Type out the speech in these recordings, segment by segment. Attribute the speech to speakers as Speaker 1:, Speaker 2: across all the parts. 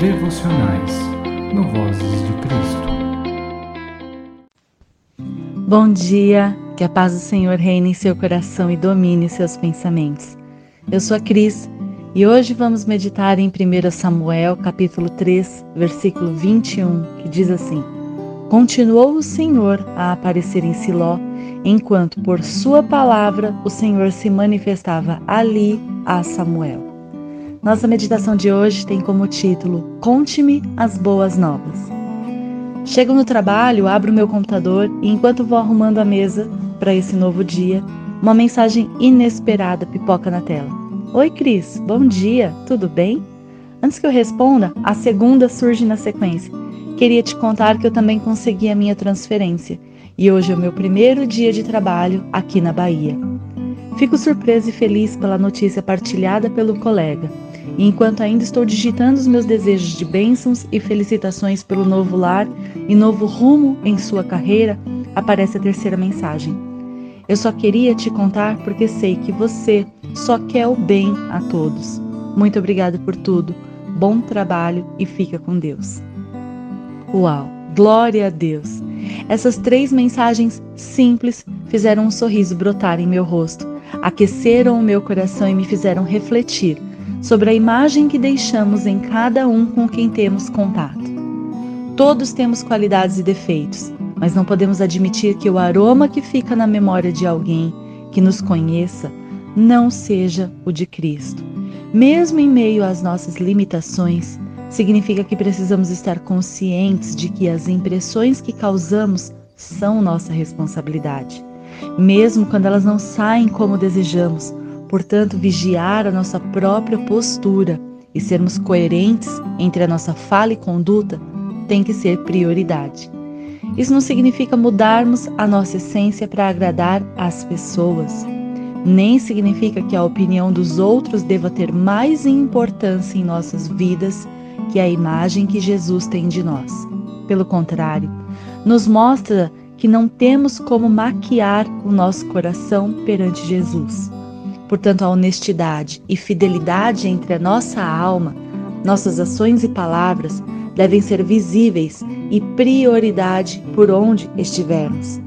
Speaker 1: devocionais no Vozes de Cristo.
Speaker 2: Bom dia, que a paz do Senhor reine em seu coração e domine seus pensamentos. Eu sou a Cris e hoje vamos meditar em 1 Samuel, capítulo 3, versículo 21, que diz assim: Continuou o Senhor a aparecer em Siló, enquanto por sua palavra o Senhor se manifestava ali a Samuel. Nossa meditação de hoje tem como título Conte-me as boas novas. Chego no trabalho, abro meu computador e enquanto vou arrumando a mesa para esse novo dia, uma mensagem inesperada pipoca na tela. Oi, Cris, bom dia, tudo bem? Antes que eu responda, a segunda surge na sequência. Queria te contar que eu também consegui a minha transferência e hoje é o meu primeiro dia de trabalho aqui na Bahia. Fico surpresa e feliz pela notícia partilhada pelo colega. Enquanto ainda estou digitando os meus desejos de bênçãos e felicitações pelo novo lar e novo rumo em sua carreira, aparece a terceira mensagem. Eu só queria te contar porque sei que você só quer o bem a todos. Muito obrigada por tudo. Bom trabalho e fica com Deus. Uau! Glória a Deus! Essas três mensagens simples fizeram um sorriso brotar em meu rosto, aqueceram o meu coração e me fizeram refletir sobre a imagem que deixamos em cada um com quem temos contato. Todos temos qualidades e defeitos, mas não podemos admitir que o aroma que fica na memória de alguém que nos conheça não seja o de Cristo. Mesmo em meio às nossas limitações, significa que precisamos estar conscientes de que as impressões que causamos são nossa responsabilidade. Mesmo quando elas não saem como desejamos, portanto, vigiar a nossa própria postura e sermos coerentes entre a nossa fala e conduta tem que ser prioridade. Isso não significa mudarmos a nossa essência para agradar as pessoas. Nem significa que a opinião dos outros deva ter mais importância em nossas vidas que a imagem que Jesus tem de nós. Pelo contrário, nos mostra que não temos como maquiar o nosso coração perante Jesus. Portanto, a honestidade e fidelidade entre a nossa alma, nossas ações e palavras devem ser visíveis e prioridade por onde estivermos.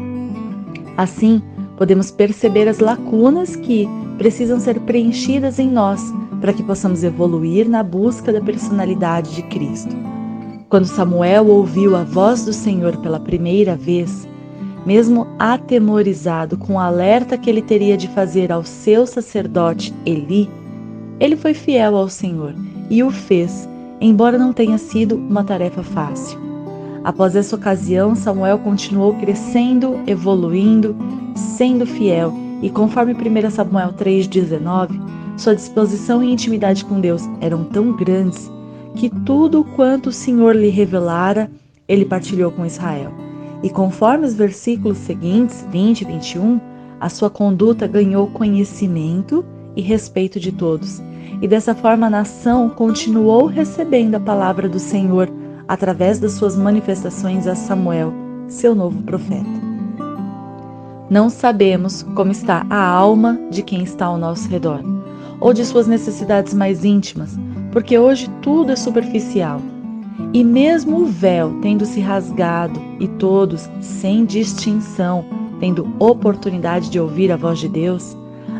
Speaker 2: Assim, podemos perceber as lacunas que precisam ser preenchidas em nós para que possamos evoluir na busca da personalidade de Cristo. Quando Samuel ouviu a voz do Senhor pela primeira vez, mesmo atemorizado com o alerta que ele teria de fazer ao seu sacerdote Eli, ele foi fiel ao Senhor e o fez, embora não tenha sido uma tarefa fácil. Após essa ocasião, Samuel continuou crescendo, evoluindo, sendo fiel, e conforme 1 Samuel 3,19, sua disposição e intimidade com Deus eram tão grandes que tudo quanto o Senhor lhe revelara, ele partilhou com Israel. E conforme os versículos seguintes, 20 e 21, a sua conduta ganhou conhecimento e respeito de todos. E dessa forma a nação continuou recebendo a palavra do Senhor através das suas manifestações a Samuel, seu novo profeta. Não sabemos como está a alma de quem está ao nosso redor, ou de suas necessidades mais íntimas, porque hoje tudo é superficial. E mesmo o véu tendo se rasgado e todos, sem distinção, tendo oportunidade de ouvir a voz de Deus,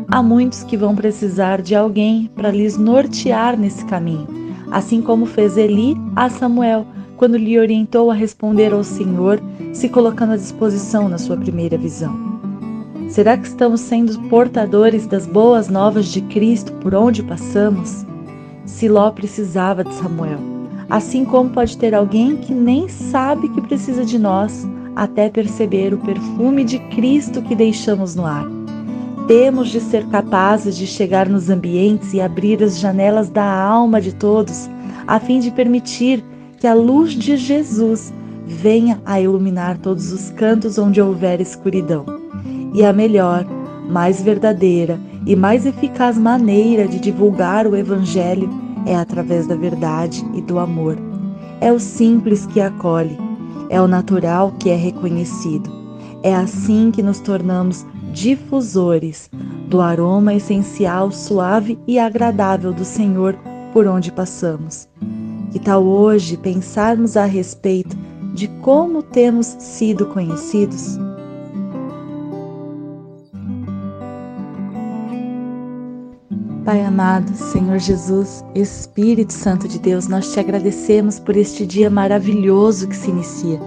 Speaker 2: há muitos que vão precisar de alguém para lhes nortear nesse caminho, assim como fez Eli a Samuel quando lhe orientou a responder ao Senhor, se colocando à disposição na sua primeira visão. Será que estamos sendo portadores das boas novas de Cristo por onde passamos? Siló precisava de Samuel assim como pode ter alguém que nem sabe que precisa de nós até perceber o perfume de Cristo que deixamos no ar. Temos de ser capazes de chegar nos ambientes e abrir as janelas da alma de todos, a fim de permitir que a luz de Jesus venha a iluminar todos os cantos onde houver escuridão. E a melhor, mais verdadeira e mais eficaz maneira de divulgar o Evangelho é através da verdade e do amor. É o simples que acolhe, é o natural que é reconhecido. É assim que nos tornamos difusores do aroma essencial, suave e agradável do Senhor por onde passamos. Que tal hoje pensarmos a respeito de como temos sido conhecidos? Pai amado, Senhor Jesus, Espírito Santo de Deus, nós te agradecemos por este dia maravilhoso que se inicia.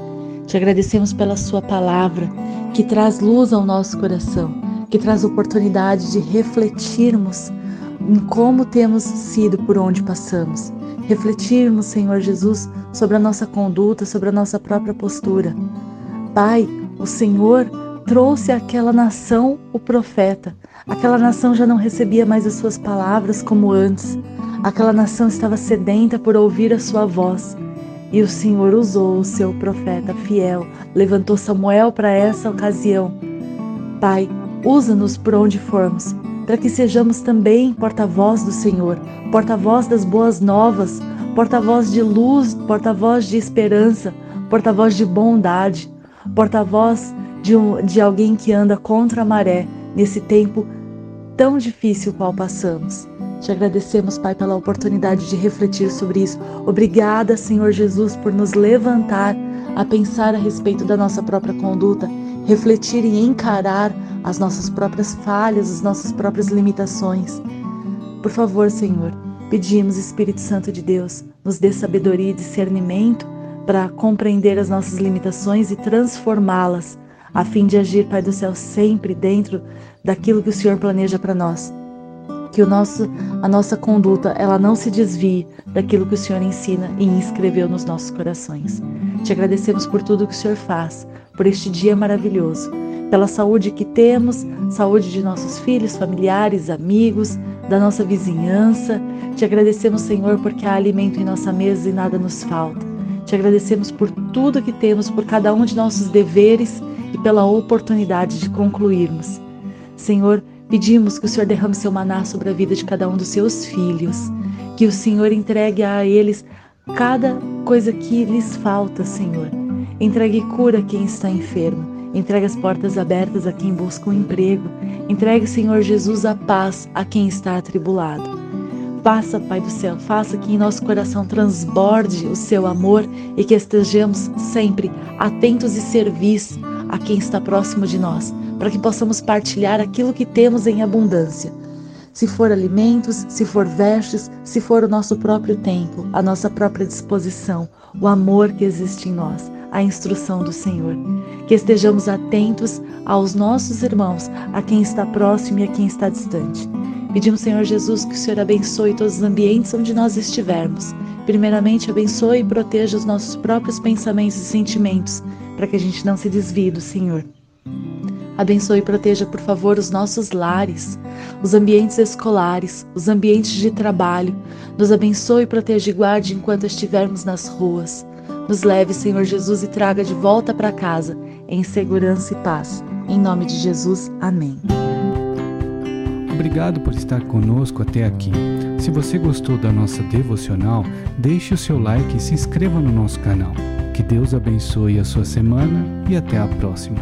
Speaker 2: Te agradecemos pela Sua palavra, que traz luz ao nosso coração, que traz oportunidade de refletirmos em como temos sido por onde passamos. Refletirmos, Senhor Jesus, sobre a nossa conduta, sobre a nossa própria postura. Pai, o Senhor trouxe àquela nação o profeta. Aquela nação já não recebia mais as suas palavras como antes. Aquela nação estava sedenta por ouvir a sua voz. E o Senhor usou o seu profeta fiel, levantou Samuel para essa ocasião. Pai, usa-nos por onde formos, para que sejamos também porta-voz do Senhor, porta-voz das boas novas, porta-voz de luz, porta-voz de esperança, porta-voz de bondade, porta-voz de, um, de alguém que anda contra a maré nesse tempo tão difícil qual passamos. Te agradecemos, Pai, pela oportunidade de refletir sobre isso. Obrigada, Senhor Jesus, por nos levantar a pensar a respeito da nossa própria conduta, refletir e encarar as nossas próprias falhas, as nossas próprias limitações. Por favor, Senhor, pedimos, Espírito Santo de Deus, nos dê sabedoria e discernimento para compreender as nossas limitações e transformá-las a fim de agir, Pai do céu, sempre dentro daquilo que o Senhor planeja para nós. Que o nosso, a nossa conduta ela não se desvie daquilo que o Senhor ensina e inscreveu nos nossos corações. Te agradecemos por tudo que o Senhor faz, por este dia maravilhoso, pela saúde que temos, saúde de nossos filhos, familiares, amigos, da nossa vizinhança. Te agradecemos, Senhor, porque há alimento em nossa mesa e nada nos falta. Te agradecemos por tudo que temos, por cada um de nossos deveres e pela oportunidade de concluirmos. Senhor, pedimos que o Senhor derrame seu maná sobre a vida de cada um dos seus filhos, que o Senhor entregue a eles cada coisa que lhes falta, Senhor. Entregue cura a quem está enfermo, entregue as portas abertas a quem busca um emprego, entregue, Senhor Jesus, a paz a quem está atribulado. Faça, Pai do céu, faça que em nosso coração transborde o seu amor e que estejamos sempre atentos e servis a quem está próximo de nós, para que possamos partilhar aquilo que temos em abundância. Se for alimentos, se for vestes, se for o nosso próprio tempo, a nossa própria disposição, o amor que existe em nós, a instrução do Senhor. Que estejamos atentos aos nossos irmãos, a quem está próximo e a quem está distante. Pedimos, Senhor Jesus, que o Senhor abençoe todos os ambientes onde nós estivermos. Primeiramente, abençoe e proteja os nossos próprios pensamentos e sentimentos para que a gente não se desvie do Senhor. Abençoe e proteja, por favor, os nossos lares, os ambientes escolares, os ambientes de trabalho. Nos abençoe, proteja e guarde enquanto estivermos nas ruas. Nos leve, Senhor Jesus, e traga de volta para casa, em segurança e paz. Em nome de Jesus, amém.
Speaker 1: Obrigado por estar conosco até aqui. Se você gostou da nossa devocional, deixe o seu like e se inscreva no nosso canal. Que Deus abençoe a sua semana e até a próxima.